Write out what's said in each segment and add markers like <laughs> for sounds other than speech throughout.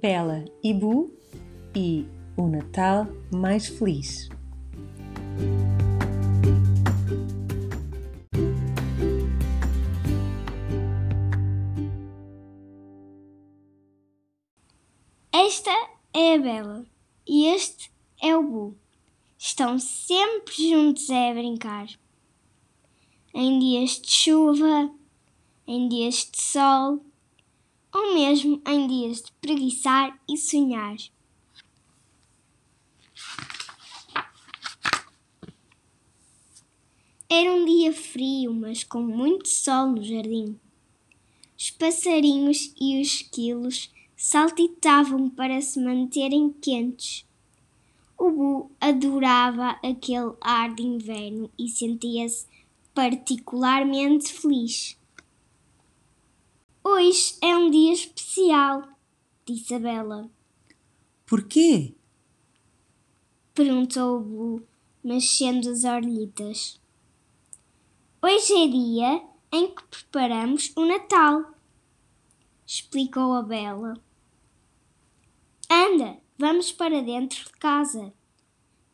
Bela e Bu e o Natal mais feliz. Esta é a Bela e este é o Bu. Estão sempre juntos a brincar. Em dias de chuva, em dias de sol ou mesmo em dias de preguiçar e sonhar. Era um dia frio, mas com muito sol no jardim. Os passarinhos e os esquilos saltitavam para se manterem quentes. O Bu adorava aquele ar de inverno e sentia-se particularmente feliz. Hoje é um dia especial, disse a Bela. Porquê? Perguntou o Bu, mexendo as orelhitas. Hoje é dia em que preparamos o Natal, explicou a Bela. Anda, vamos para dentro de casa.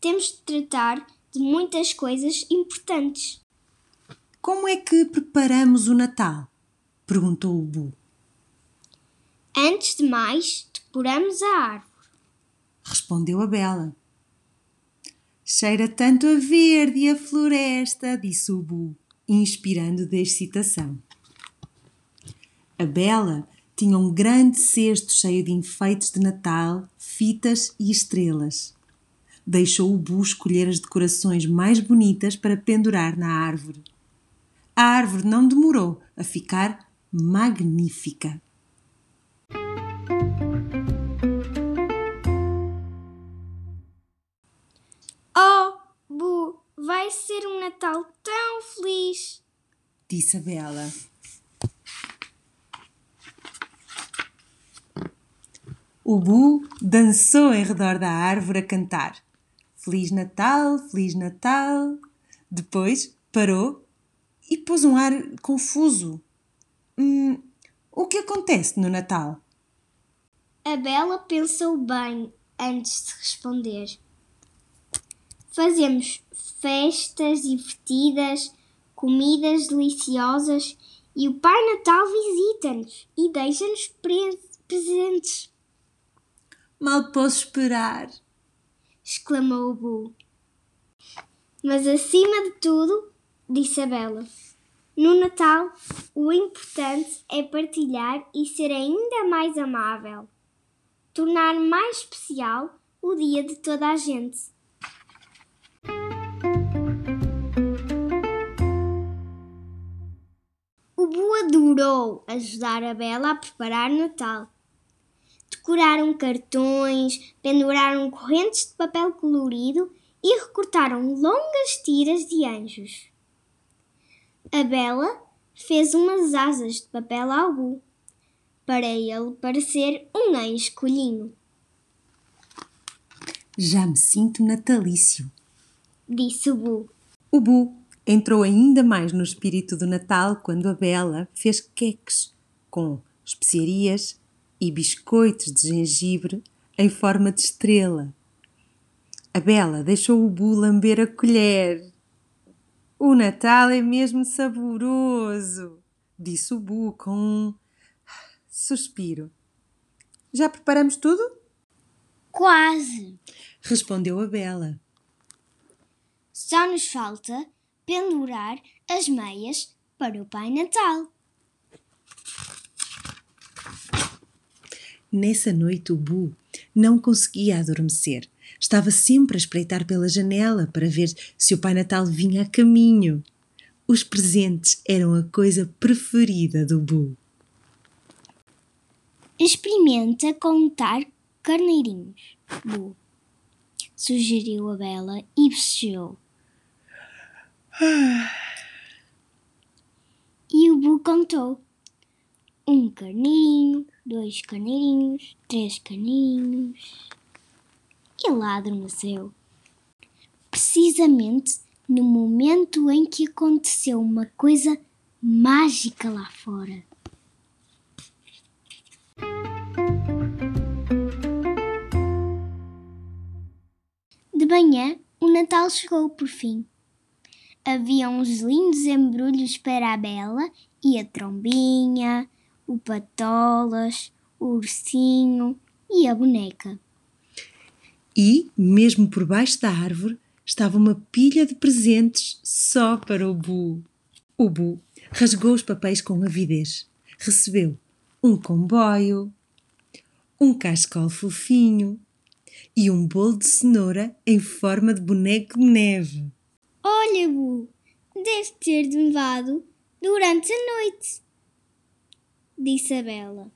Temos de tratar de muitas coisas importantes. Como é que preparamos o Natal? Perguntou o Bu. Antes de mais, decoramos a árvore, respondeu a Bela. Cheira tanto a verde e a floresta, disse o Bu, inspirando de excitação. A Bela tinha um grande cesto cheio de enfeites de Natal, fitas e estrelas. Deixou o Bu escolher as decorações mais bonitas para pendurar na árvore. A árvore não demorou a ficar magnífica. Oh, Bu, vai ser um Natal tão feliz, disse a Bela. O Bu dançou em redor da árvore a cantar. Feliz Natal, Feliz Natal. Depois parou e pôs um ar confuso. Hum, o que acontece no Natal? A Bela pensou bem antes de responder. Fazemos festas divertidas, comidas deliciosas e o Pai Natal visita-nos e deixa-nos pre presentes. Mal posso esperar, exclamou o Bu. Mas acima de tudo, disse a Bela, no Natal o importante é partilhar e ser ainda mais amável, tornar mais especial o dia de toda a gente. O Bu adorou ajudar a Bela a preparar Natal. Decoraram cartões, penduraram correntes de papel colorido e recortaram longas tiras de anjos. A Bela fez umas asas de papel ao Bu, para ele parecer um anjo colhinho. Já me sinto natalício, disse o Bu. O Bu entrou ainda mais no espírito do Natal quando a Bela fez queques com especiarias e biscoitos de gengibre em forma de estrela. A Bela deixou o Bu lamber a colher. O Natal é mesmo saboroso, disse o Bu com um suspiro. Já preparamos tudo? Quase, respondeu a Bela. Só nos falta pendurar as meias para o Pai Natal. Nessa noite o Bu não conseguia adormecer. Estava sempre a espreitar pela janela para ver se o Pai Natal vinha a caminho. Os presentes eram a coisa preferida do Bu. Experimenta contar carneirinhos, Bu, sugeriu a Bela e bocejou. E o Bu contou. Um carneirinho, dois carneirinhos, três carneirinhos que ladro nasceu. Precisamente no momento em que aconteceu uma coisa mágica lá fora. De manhã, o Natal chegou por fim. Havia uns lindos embrulhos para a Bela e a Trombinha, o Patolas, o Ursinho e a boneca. E, mesmo por baixo da árvore, estava uma pilha de presentes só para o Bu. O Bu rasgou os papéis com avidez. Recebeu um comboio, um cascol fofinho e um bolo de cenoura em forma de boneco de neve. Olha, Bu, deve ter levado durante a noite, disse a Bela.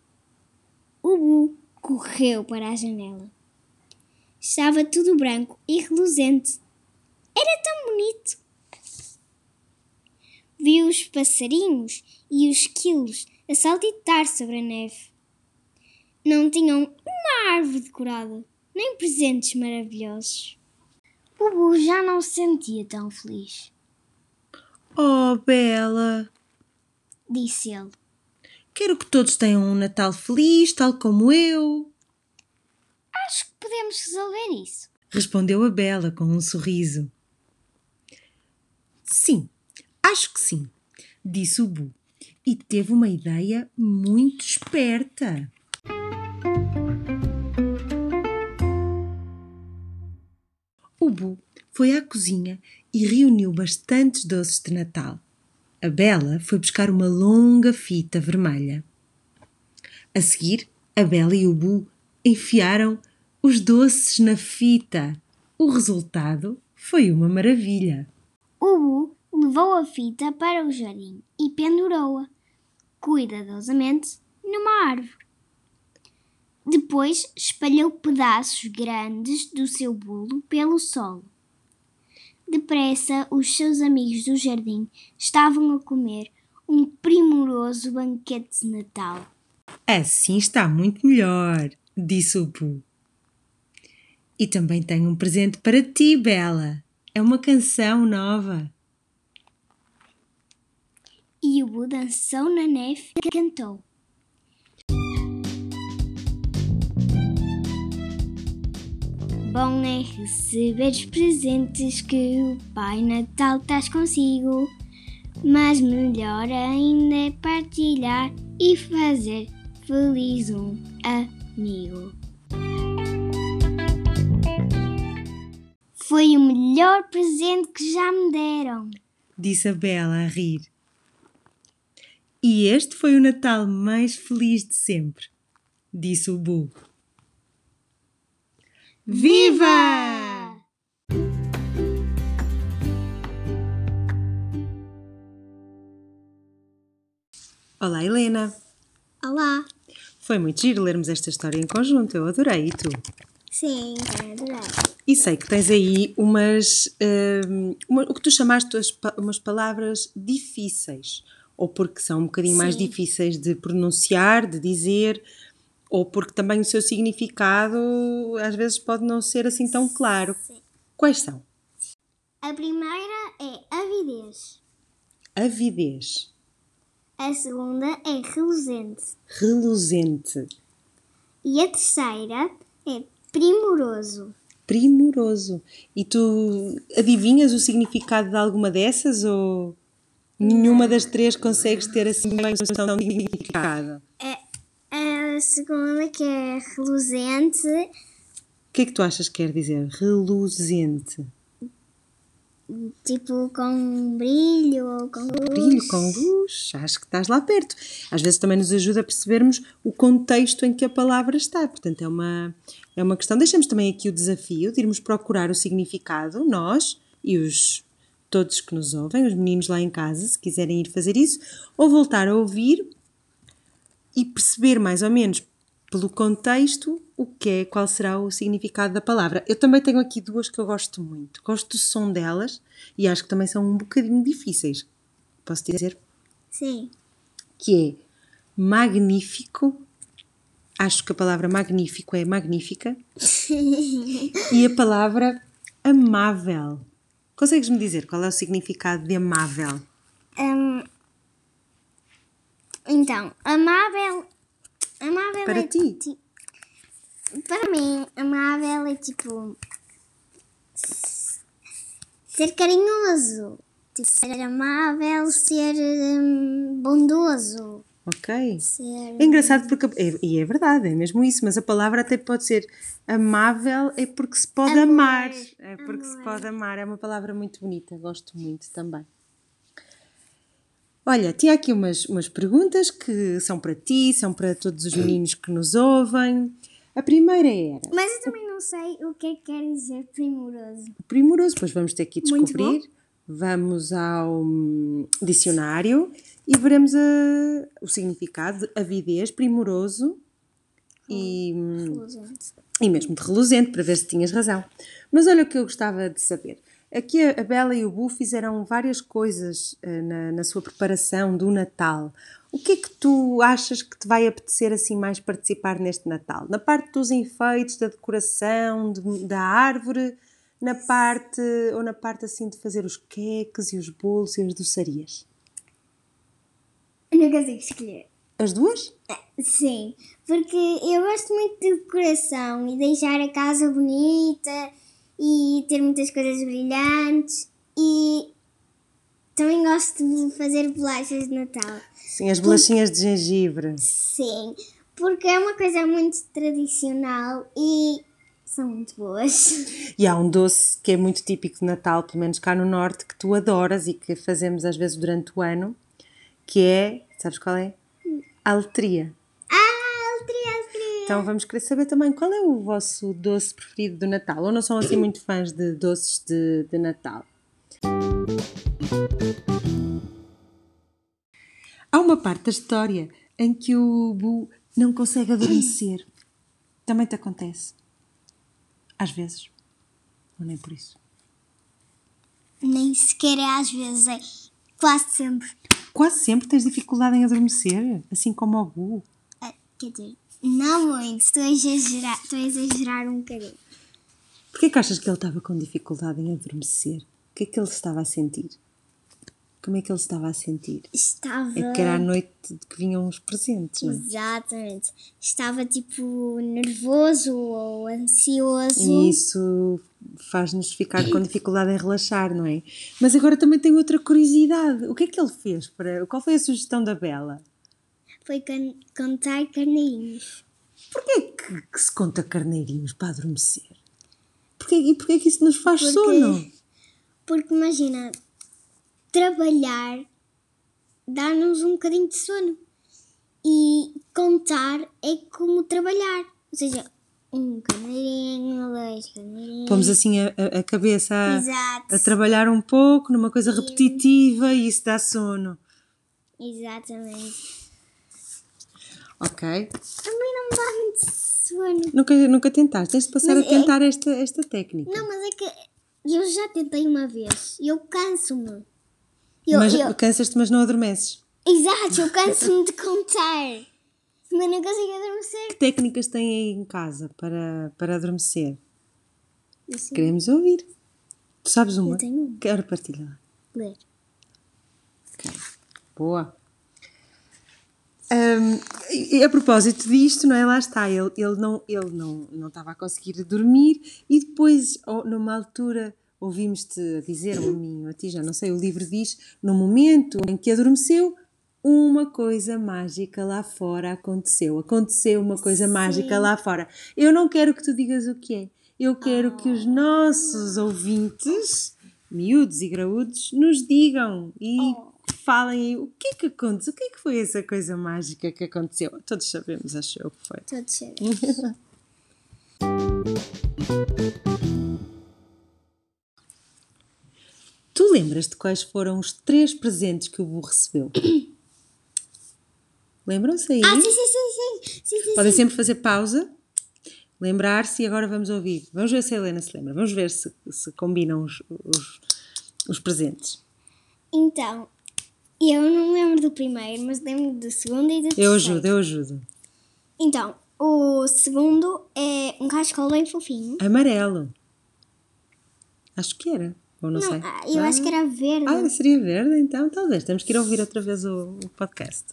O Bu correu para a janela. Estava tudo branco e reluzente. Era tão bonito. Viu os passarinhos e os quilos a saltitar sobre a neve. Não tinham uma árvore decorada, nem presentes maravilhosos. O Bu já não se sentia tão feliz, Oh, Bela! disse ele. Quero que todos tenham um Natal feliz, tal como eu. Acho que podemos resolver isso. Respondeu a Bela com um sorriso. Sim, acho que sim, disse o Bu e teve uma ideia muito esperta. O Bu foi à cozinha e reuniu bastantes doces de Natal. A Bela foi buscar uma longa fita vermelha. A seguir, a Bela e o Bu enfiaram os doces na fita. O resultado foi uma maravilha. O Bu levou a fita para o jardim e pendurou-a, cuidadosamente, numa árvore. Depois espalhou pedaços grandes do seu bolo pelo solo. Depressa, os seus amigos do jardim estavam a comer um primoroso banquete de Natal. Assim está muito melhor, disse o Bu. E também tenho um presente para ti, Bela. É uma canção nova. E o dançou na neve cantou. Bom é receber os presentes que o Pai Natal traz consigo, mas melhor ainda é partilhar e fazer feliz um amigo. Foi o melhor presente que já me deram. Disse a Bela a rir. E este foi o Natal mais feliz de sempre, disse o Bu. Viva! Olá, Helena. Olá! Foi muito giro lermos esta história em conjunto. Eu adorei. E tu? Sim, adorei. E sei que tens aí umas. hum, uma- o que tu chamaste umas palavras difíceis. Ou porque são um bocadinho mais Sim. difíceis de pronunciar, de dizer, ou porque também o seu significado às vezes pode não ser assim tão claro. Sim. Quais são? A primeira é avidez. Avidez, A segunda é reluzente. reluzente, E a terceira é primoroso. primoroso. E tu adivinhas o significado de alguma dessas ou nenhuma das três consegues ter assim bem noção do significado? A segunda que é reluzente O que é que tu achas que quer dizer? Reluzente. Tipo com brilho ou com luz. Brilho com luz, acho que estás lá perto. Às vezes também nos ajuda a percebermos o contexto em que a palavra está. Portanto, é uma, é uma questão. Deixamos também aqui o desafio de irmos procurar o significado, nós e os todos que nos ouvem, os meninos lá em casa, se quiserem ir fazer isso, ou voltar a ouvir e perceber mais ou menos pelo contexto o que é, qual será o significado da palavra. Eu também tenho aqui duas que eu gosto muito. Gosto do som delas e acho que também são um bocadinho difíceis. Posso dizer? Sim. Que é magnífico. Acho que a palavra magnífico é magnífica. <laughs> e a palavra amável. Consegues-me dizer qual é o significado de amável? Hum, então, amável. Amável Para é ti? ti- para mim, amável é tipo ser carinhoso, tipo, ser amável, ser hum, bondoso. Ok. Ser... É engraçado porque. é- e é verdade, é mesmo isso, mas a palavra até pode ser amável, é porque se pode Amor, amar. É porque se pode amar. É uma palavra muito bonita, gosto muito também. Olha, tinha aqui umas, umas perguntas que são para ti, são para todos os meninos que nos ouvem. A primeira era Mas eu também não sei o que é que quer dizer primoroso. primoroso, pois vamos ter que descobrir. Vamos ao hum, dicionário e veremos a- o significado de avidez, primoroso e, hum, Reluzente. e mesmo de reluzente, para ver se tinhas razão. Mas olha o que eu gostava de saber. Aqui a a Bela e o Bu fizeram várias coisas eh, na, na sua preparação do Natal. O que é que tu achas que te vai apetecer assim mais participar neste Natal? Na parte dos enfeites, da decoração, de- da árvore, na parte ou na parte assim de fazer os queques e os bolos e as doçarias? Eu não consigo escolher. As duas? Sim, porque eu gosto muito de decoração e deixar a casa bonita e ter muitas coisas brilhantes e também gosto de fazer bolachas de Natal. Sim, as bolachinhas de gengibre. Sim, porque é uma coisa muito tradicional e são muito boas. E há um doce que é muito típico de Natal, pelo menos cá no Norte, que tu adoras e que fazemos às vezes durante o ano, que é, sabes qual é? A letria. Ah, altria, altria. Então vamos querer saber também qual é o vosso doce preferido do Natal, ou não são assim muito fãs de doces de, de Natal? Há uma parte da história em que o Bu não consegue adormecer. Também te acontece. Às vezes. Ou nem por isso. Nem sequer é às vezes, é quase sempre. Quase sempre tens dificuldade em adormecer, assim como o Bu. Ah, Quer dizer, não muito, estou a exagerar, estou a exagerar um bocadinho. Porquê que achas que ele estava com dificuldade em adormecer? O que é que ele estava a sentir? Como é que ele estava a sentir? Estava. É que era a noite que vinham os presentes, não é? Exatamente. Estava tipo nervoso ou ansioso. E isso faz-nos ficar com dificuldade em relaxar, não é? Mas agora também tenho outra curiosidade. O que é que ele fez para. Qual foi a sugestão da Bela? Foi can contar carneirinhos. Porquê que, que se conta carneirinhos para adormecer? Porquê, e porquê que isso nos faz Porque- sono? Porque imagina, trabalhar dá-nos um bocadinho de sono. E contar é como trabalhar. Ou seja, um carneirinho, dois carneirinhos. Pomos assim a, a- cabeça a, a trabalhar um pouco numa coisa repetitiva e isso dá sono. Exatamente. Ok. Também não me dá muito sono. Nunca, nunca tentaste? Tens de passar Mas a é- tentar esta, esta técnica. Não, mas é que eu já tentei uma vez eu canso-me. Eu, mas eu- cansas-te, mas não adormeces. Exato, eu canso-me de contar. Mas não consigo adormecer. Que técnicas têm aí em casa para, para adormecer? Sei Queremos ouvir. Tu sabes uma? Eu tenho uma. Quero partilhar. ler. Boa. Hum, e a propósito disto, não é? Lá está, ele, ele, não, ele não, não estava a conseguir dormir e depois, oh, numa altura, ouvimos-te dizer, ou a mim, ou a ti, já não sei, o livro diz, no momento em que adormeceu, uma coisa mágica lá fora aconteceu. Aconteceu uma coisa mágica lá fora. Eu não quero que tu digas o que é. Eu quero que os nossos ouvintes, miúdos e graúdos, nos digam e falem o que é que aconteceu, o que é que foi essa coisa mágica que aconteceu. Todos sabemos, acho eu que foi. Todos sabemos. <laughs> Tu lembras-te quais foram os três presentes que o burro recebeu? <coughs> Lembram-se aí? Ah, sim, sim, sim, sim. sim, sim, Podem sempre fazer pausa, lembrar-se e agora vamos ouvir. Vamos ver se a Helena se lembra. Vamos ver se, se combinam os, os, os presentes. Então, eu não lembro do primeiro, mas lembro do segundo e do terceiro. Eu ajudo, eu ajudo. Então, o segundo é um cascol bem fofinho. Amarelo. Acho que era. Ou não, Não, sei. ah, eu acho que era verde. Ah, seria verde, então talvez. Temos que ir ouvir outra vez o, o podcast.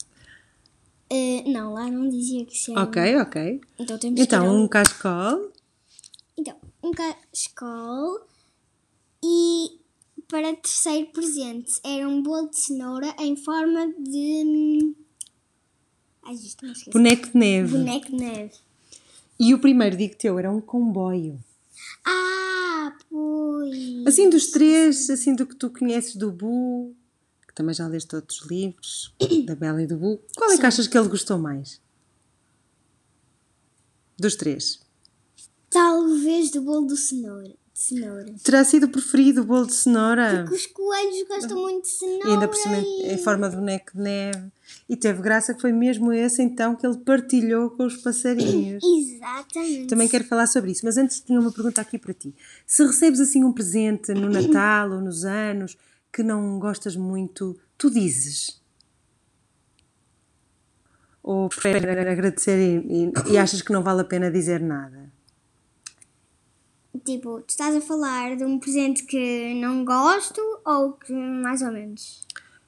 Eh, não, lá não dizia que se era. Ok, ok. Então temos que ir Então, um cascol. Então, um cascol E para terceiro presente era um bolo de cenoura em forma de. Ai, isto não. Boneco de neve. Boneco de neve. E o primeiro digo teu era um comboio. Ah, pois. Assim dos três, assim do que tu conheces do Bu, que também já leste outros livros, <coughs> da Bela e do Bu, qual é que achas que ele gostou mais? Dos três. Talvez do bolo de cenoura. De cenoura. Terá sido preferido o bolo de cenoura? Porque os coelhos gostam muito de cenoura. E ainda por cima e- em forma de boneco de neve. E teve graça que foi mesmo esse então que ele partilhou com os passarinhos. <laughs> Exatamente. Também quero falar sobre isso, mas antes tinha uma pergunta aqui para ti. Se recebes assim um presente no Natal ou nos anos que não gostas muito, tu dizes? Ou preferes agradecer e, e- e achas que não vale a pena dizer nada? Tipo, tu estás a falar de um presente que não gosto ou que mais ou menos?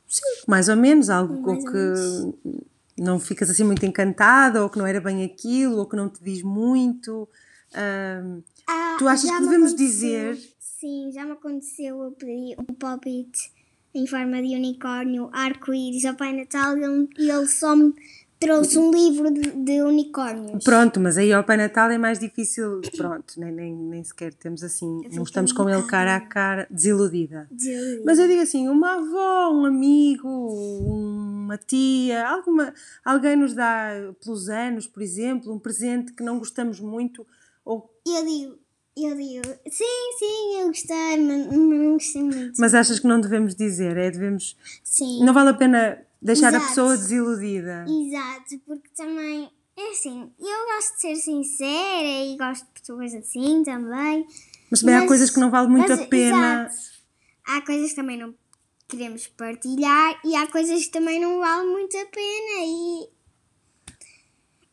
Sim, mais ou menos, algo Mais ou que não ficas assim muito encantada, ou que não era bem aquilo, ou que não te diz muito. Ah, Tu achas que devemos dizer- Sim, já me aconteceu eu pedir um palpite em forma de unicórnio, arco-íris ao Pai Natal e ele, e ele só me trouxe um livro de, de unicórnios. Pronto, mas aí ao Pai Natal é mais difícil. Pronto, nem, nem, nem sequer temos assim, não estamos com ele cara a cara, desiludida. De- Mas eu digo assim, uma avó, um amigo, uma tia, alguma, alguém nos dá pelos anos, por exemplo, um presente que não gostamos muito, ou, Eu digo, eu digo, sim, sim, eu gostei, mas não gostei muito. mas achas que não devemos dizer, é devemos, Sim. não vale a pena deixar a Exato. pessoa desiludida. Exato, porque também, é assim, eu gosto de ser sincera e gosto de pessoas assim também. Mas também há Mas- coisas que não vale muito mas, a pena. exato. Há coisas que também não queremos partilhar e há coisas que também não valem muito a pena e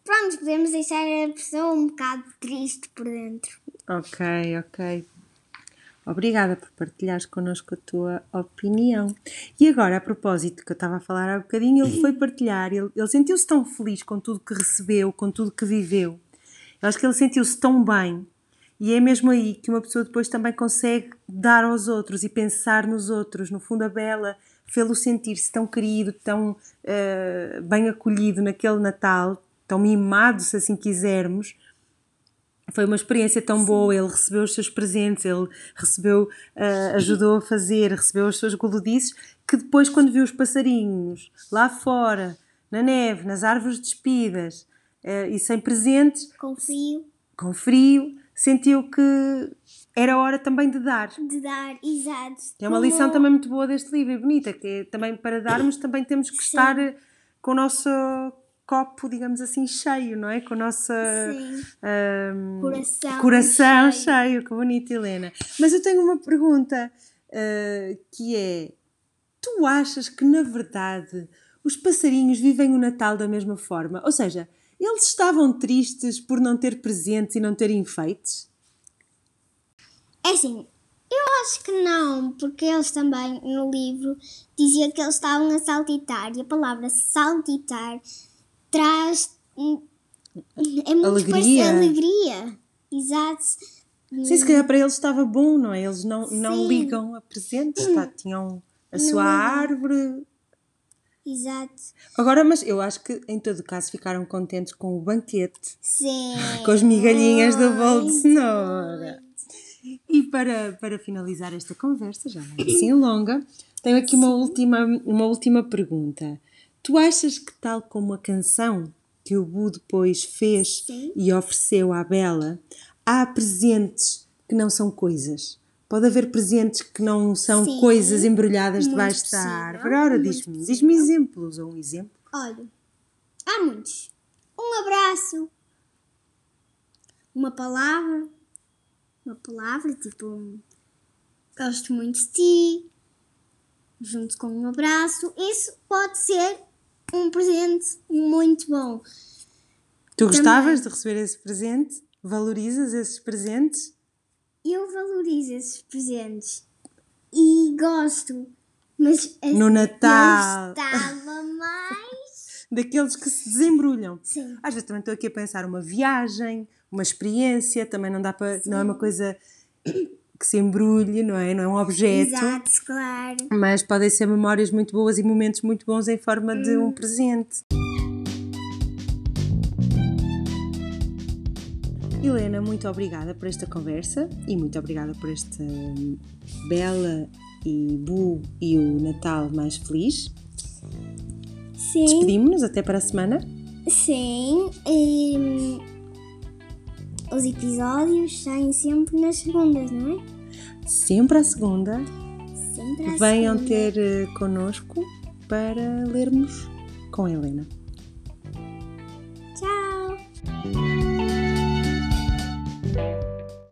pronto, podemos deixar a pessoa um bocado triste por dentro. Ok, ok. Obrigada por partilhares connosco a tua opinião. E agora, a propósito que eu estava a falar há bocadinho, ele foi partilhar, ele, ele sentiu-se tão feliz com tudo que recebeu, com tudo que viveu. Eu acho que ele sentiu-se tão bem. E é mesmo aí que uma pessoa depois também consegue dar aos outros e pensar nos outros. No fundo, a Bela fê-lo sentir-se tão querido, tão eh, bem acolhido naquele Natal, tão mimado, se assim quisermos, foi uma experiência tão boa. Ele recebeu os seus presentes, ele recebeu, ah, ajudou a fazer, recebeu as suas gulodices, que depois, quando viu os passarinhos lá fora, na neve, nas árvores despidas ah, e sem presentes, Confio com frio, sentiu que era hora também de dar. de dar, exato. É uma lição também muito boa deste livro e bonita, que é também para darmos também temos que estar eh, com o nosso copo, digamos assim, cheio, não é? Com o nosso ahm, Coração coração cheio. cheio. Que bonito, Helena. Mas eu tenho uma pergunta ah, que é: tu achas que na verdade os passarinhos vivem o Natal da mesma forma? Ou seja, eles estavam tristes por não ter presentes e não ter enfeites? É assim, eu acho que não, porque eles também no livro diziam que eles estavam a saltitar e a palavra saltitar traz. É muito Alegria. parecido- alegria. Exato. Sim, se calhar para eles estava bom, não é? Eles não, não ligam a presentes, tá? tinham a sua árvore. Exato. Agora, mas eu acho que em todo caso ficaram contentes com o banquete, Sim. com as migalhinhas do bolo de Muito, cenoura. E para, para finalizar esta conversa, já não é assim longa, tenho aqui uma última, uma última pergunta. Tu achas que, tal como a canção que o Bu depois fez Sim. e ofereceu à Bela, há presentes que não são coisas? Pode haver presentes que não são Sim. coisas embrulhadas Muito debaixo da possível, árvore. Ora, muito diz-me diz exemplos ou um exemplo. Olha, há muitos. Um abraço. Uma palavra. Uma palavra, tipo, gosto muito de ti. Junto com um abraço. Isso pode ser um presente muito bom. Tu gostavas de receber esse presente? Valorizas esses presentes? Eu valorizo esses presentes. E gosto. Mas assim, No Natal. Gostava <laughs> mais. Daqueles que se desembrulham. Sim. Às vezes também estou aqui a pensar uma viagem, uma experiência, também não dá para. Não é uma coisa que se embrulhe, não é? Não é um objeto. Exato, claro. Mas podem ser memórias muito boas e momentos muito bons em forma de um presente. Helena, muito obrigada por esta conversa e muito obrigada por esta hum, bela e Bu e o Natal mais feliz. Sim. Despedimos-nos até para a semana. Sim. E, hum, os episódios saem sempre nas segundas, não é? Sempre à segunda. Sempre à Venham segunda. ter eh, connosco para lermos com a Helena.